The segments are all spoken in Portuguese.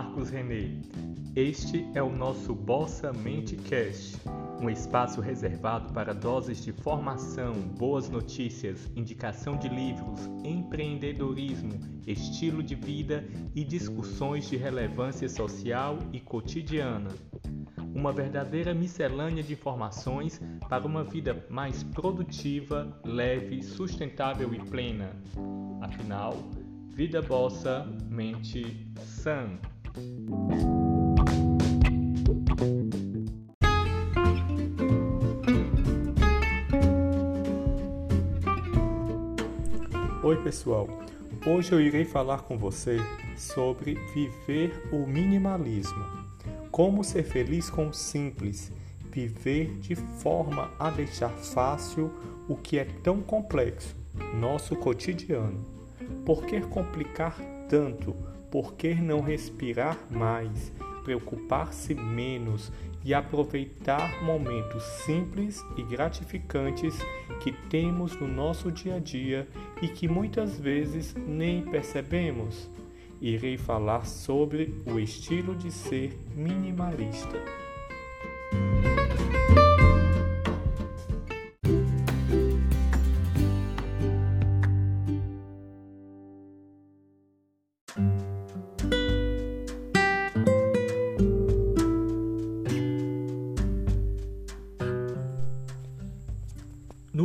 Marcos René. Este é o nosso Bossa Mente Cast, um espaço reservado para doses de formação, boas notícias, indicação de livros, empreendedorismo, estilo de vida e discussões de relevância social e cotidiana. Uma verdadeira miscelânea de informações para uma vida mais produtiva, leve, sustentável e plena. Afinal, Vida Bossa, Mente Sã. Oi, pessoal. Hoje eu irei falar com você sobre viver o minimalismo. Como ser feliz com o simples, viver de forma a deixar fácil o que é tão complexo, nosso cotidiano. Por que complicar tanto? Por que não respirar mais, preocupar-se menos e aproveitar momentos simples e gratificantes que temos no nosso dia a dia e que muitas vezes nem percebemos? Irei falar sobre o estilo de ser minimalista.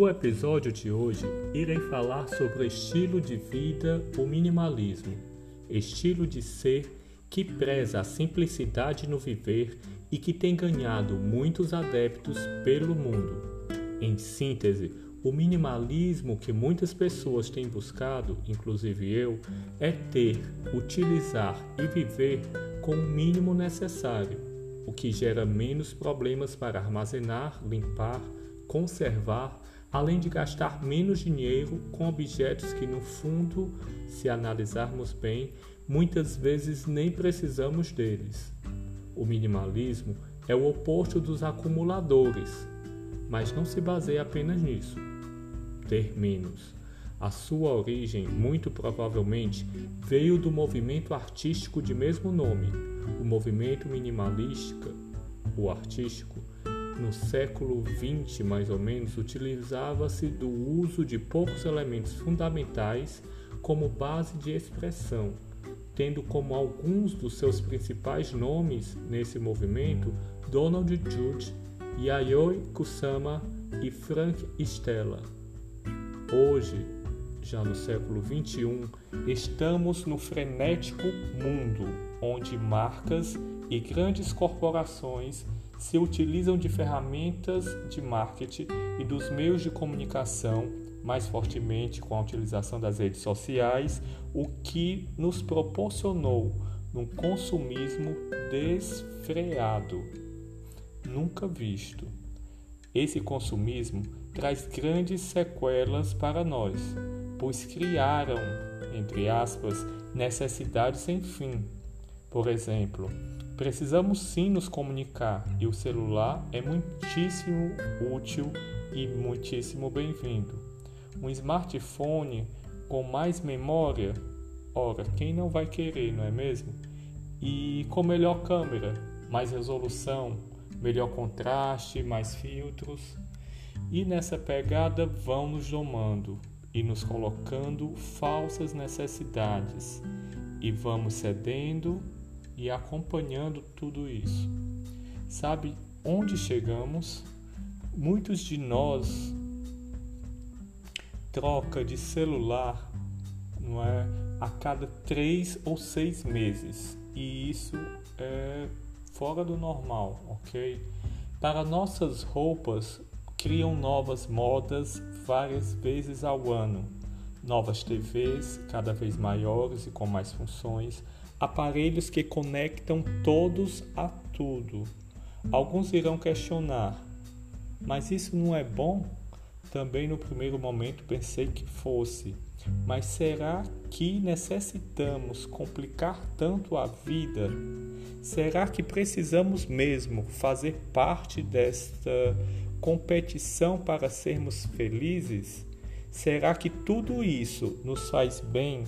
No episódio de hoje, irei falar sobre o estilo de vida, o minimalismo, estilo de ser que preza a simplicidade no viver e que tem ganhado muitos adeptos pelo mundo. Em síntese, o minimalismo que muitas pessoas têm buscado, inclusive eu, é ter, utilizar e viver com o mínimo necessário, o que gera menos problemas para armazenar, limpar, conservar além de gastar menos dinheiro com objetos que, no fundo, se analisarmos bem, muitas vezes nem precisamos deles. O minimalismo é o oposto dos acumuladores, mas não se baseia apenas nisso. Ter menos. A sua origem, muito provavelmente, veio do movimento artístico de mesmo nome, o movimento minimalístico, o artístico, no século XX, mais ou menos, utilizava-se do uso de poucos elementos fundamentais como base de expressão, tendo como alguns dos seus principais nomes nesse movimento Donald Judd, Yayoi Kusama e Frank Stella. Hoje, já no século XXI, estamos no frenético mundo onde marcas e grandes corporações se utilizam de ferramentas de marketing e dos meios de comunicação mais fortemente com a utilização das redes sociais, o que nos proporcionou um consumismo desfreado, nunca visto. Esse consumismo traz grandes sequelas para nós, pois criaram, entre aspas, necessidades sem fim. Por exemplo, Precisamos sim nos comunicar e o celular é muitíssimo útil e muitíssimo bem-vindo. Um smartphone com mais memória, ora, quem não vai querer, não é mesmo? E com melhor câmera, mais resolução, melhor contraste, mais filtros. E nessa pegada vão nos domando e nos colocando falsas necessidades e vamos cedendo e acompanhando tudo isso. Sabe onde chegamos? Muitos de nós troca de celular, não é, a cada três ou seis meses e isso é fora do normal, ok? Para nossas roupas criam novas modas várias vezes ao ano, novas TVs cada vez maiores e com mais funções aparelhos que conectam todos a tudo. Alguns irão questionar, mas isso não é bom? Também no primeiro momento pensei que fosse, mas será que necessitamos complicar tanto a vida? Será que precisamos mesmo fazer parte desta competição para sermos felizes? Será que tudo isso nos faz bem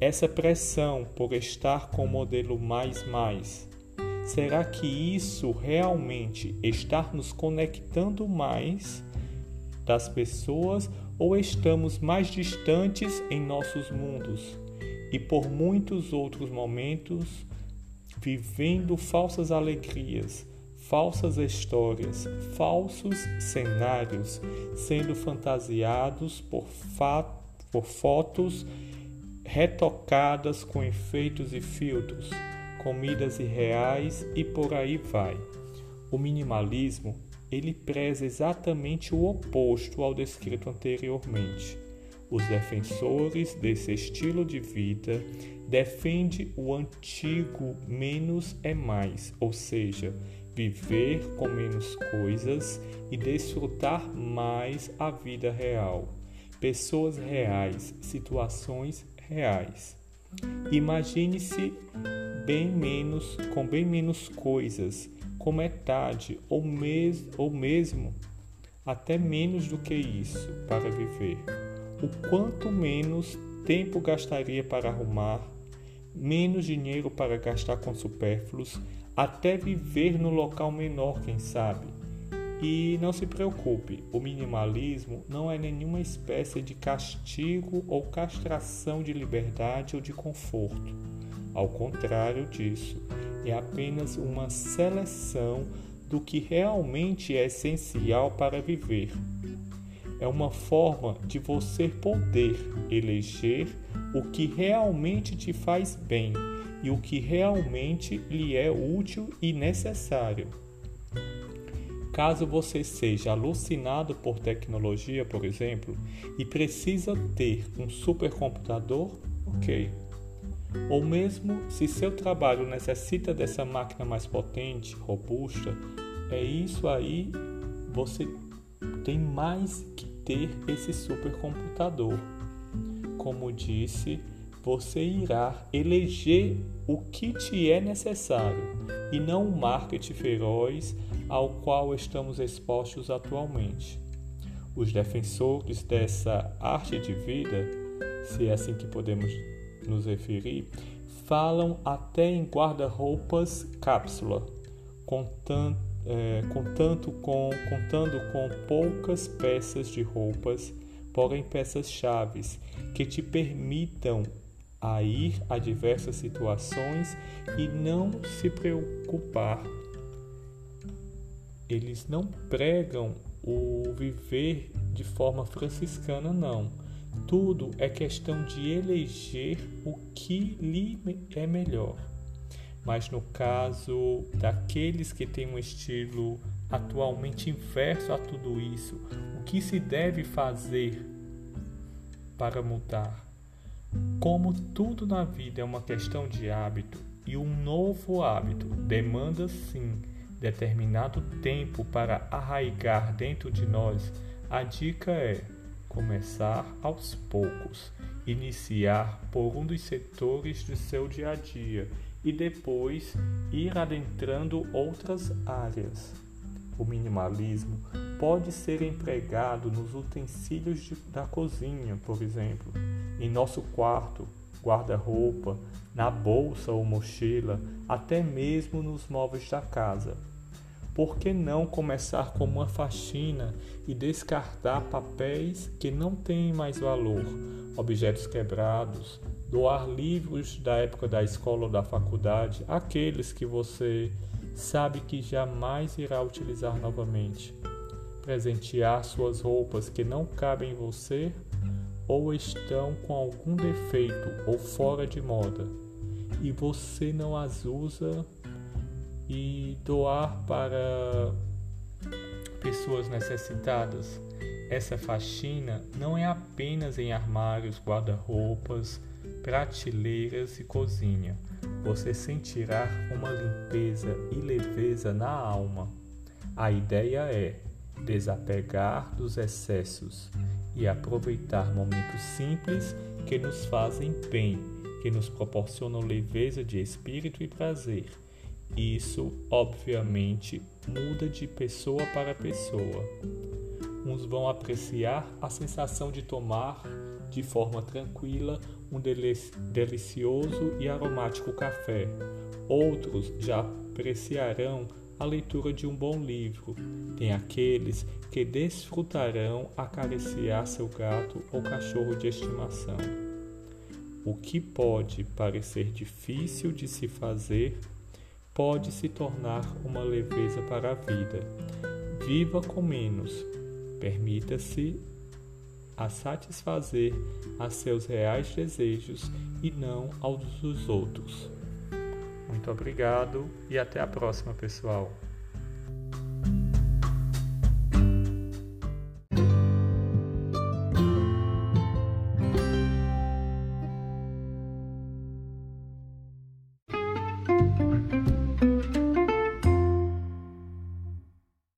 essa pressão por estar com o modelo mais mais, será que isso realmente está nos conectando mais das pessoas ou estamos mais distantes em nossos mundos? E por muitos outros momentos vivendo falsas alegrias, falsas histórias, falsos cenários, sendo fantasiados por, por fotos retocadas com efeitos e filtros, comidas irreais e por aí vai. O minimalismo, ele preza exatamente o oposto ao descrito anteriormente. Os defensores desse estilo de vida defendem o antigo menos é mais, ou seja, viver com menos coisas e desfrutar mais a vida real, pessoas reais, situações reais. Imagine-se bem menos, com bem menos coisas, com metade ou, mes, ou mesmo até menos do que isso para viver. O quanto menos tempo gastaria para arrumar, menos dinheiro para gastar com supérfluos, até viver no local menor, quem sabe e não se preocupe, o minimalismo não é nenhuma espécie de castigo ou castração de liberdade ou de conforto. Ao contrário disso, é apenas uma seleção do que realmente é essencial para viver. É uma forma de você poder eleger o que realmente te faz bem e o que realmente lhe é útil e necessário. Caso você seja alucinado por tecnologia, por exemplo, e precisa ter um supercomputador, ok. Ou mesmo se seu trabalho necessita dessa máquina mais potente, robusta, é isso aí, você tem mais que ter esse supercomputador. Como disse, você irá eleger o que te é necessário e não o marketing feroz ao qual estamos expostos atualmente. Os defensores dessa arte de vida, se é assim que podemos nos referir, falam até em guarda-roupas cápsula, contando, é, contando, com, contando com poucas peças de roupas, porém peças chaves que te permitam a ir a diversas situações e não se preocupar eles não pregam o viver de forma franciscana, não. Tudo é questão de eleger o que lhe é melhor. Mas no caso daqueles que têm um estilo atualmente inverso a tudo isso, o que se deve fazer para mudar? Como tudo na vida é uma questão de hábito e um novo hábito demanda sim determinado tempo para arraigar dentro de nós, a dica é começar aos poucos, iniciar por um dos setores do seu dia a dia e depois ir adentrando outras áreas. O minimalismo pode ser empregado nos utensílios de, da cozinha, por exemplo, em nosso quarto, guarda-roupa, na bolsa ou mochila, até mesmo nos móveis da casa. Por que não começar com uma faxina e descartar papéis que não têm mais valor, objetos quebrados, doar livros da época da escola ou da faculdade, aqueles que você sabe que jamais irá utilizar novamente, presentear suas roupas que não cabem em você ou estão com algum defeito ou fora de moda. E você não as usa e doar para pessoas necessitadas. Essa faxina não é apenas em armários, guarda-roupas, prateleiras e cozinha. Você sentirá uma limpeza e leveza na alma. A ideia é desapegar dos excessos e aproveitar momentos simples que nos fazem bem, que nos proporcionam leveza de espírito e prazer. Isso, obviamente, muda de pessoa para pessoa. Uns vão apreciar a sensação de tomar de forma tranquila um delicioso e aromático café. Outros já apreciarão a leitura de um bom livro. Tem aqueles que desfrutarão acariciar seu gato ou cachorro de estimação. O que pode parecer difícil de se fazer pode se tornar uma leveza para a vida. Viva com menos. Permita-se a satisfazer a seus reais desejos e não aos dos outros. Muito obrigado e até a próxima, pessoal.